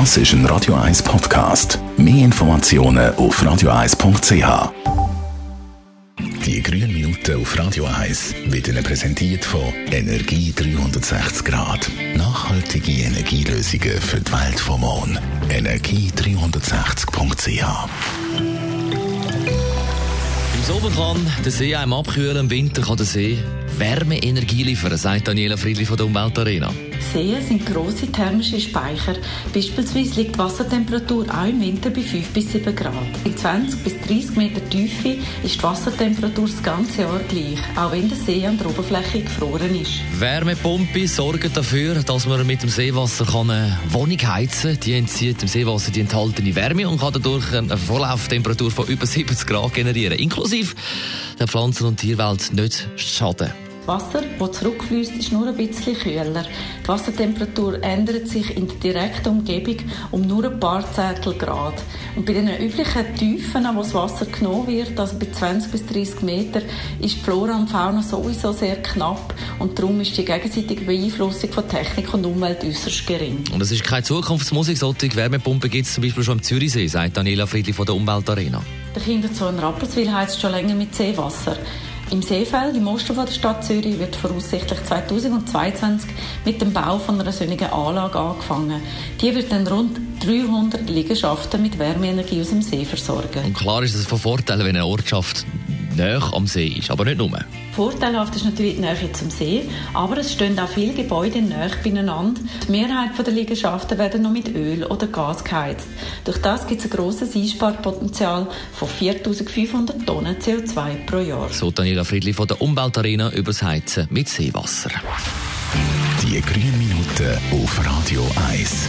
Das ist ein Radio 1 Podcast. Mehr Informationen auf radio1.ch. Die grünen Minuten auf Radio 1 wird Ihnen präsentiert von Energie 360 Grad. Nachhaltige Energielösungen für die Welt vom morgen. Energie360.ch Im Sommer kann der See einem abkühlen, im Winter kann der See Wärmeenergie liefern, sagt Daniela Friedli von der Umweltarena. Seen sind grosse thermische Speicher. Beispielsweise liegt die Wassertemperatur auch im Winter bei 5 bis 7 Grad. In 20 bis 30 Meter Tiefe ist die Wassertemperatur das ganze Jahr gleich, auch wenn der See an der Oberfläche gefroren ist. Wärmepumpe sorgen dafür, dass man mit dem Seewasser kann eine Wohnung heizen kann. Die entzieht dem Seewasser die enthaltene Wärme und kann dadurch eine Vorlauftemperatur von über 70 Grad generieren, inklusive der Pflanzen- und Tierwelt nicht schaden. Wasser, das zurückfließt, ist nur ein bisschen kühler. Die Wassertemperatur ändert sich in der direkten Umgebung um nur ein paar Zehntel Grad. Und bei den üblichen Tiefen, wo das Wasser genommen wird, also bei 20 bis 30 Meter, ist die Flora und Fauna sowieso sehr knapp und darum ist die gegenseitige Beeinflussung von Technik und Umwelt äußerst gering. Und es ist keine Zukunftsmusik, solche Wärmepumpen gibt es zum Beispiel schon im Zürichsee, sagt Daniela Friedli von der Umweltarena. Der Kinderzoo in Rapperswil heizt schon länger mit Seewasser. Im Seefeld, im Osten der Stadt Zürich, wird voraussichtlich 2022 mit dem Bau von einer solchen Anlage angefangen. Die wird dann rund 300 Liegenschaften mit Wärmeenergie aus dem See versorgen. Und klar ist es von Vorteil, wenn eine Ortschaft näher am See ist, aber nicht nur. Vorteilhaft ist natürlich die Nähe zum See, aber es stehen auch viele Gebäude näher beieinander. Die Mehrheit der Liegenschaften werden noch mit Öl oder Gas geheizt. Durch das gibt es ein grosses Einsparpotenzial von 4500 Tonnen CO2 pro Jahr. So Daniela Friedli von der Umweltarena über das Heizen mit Seewasser. Die grünen Minuten auf Radio 1.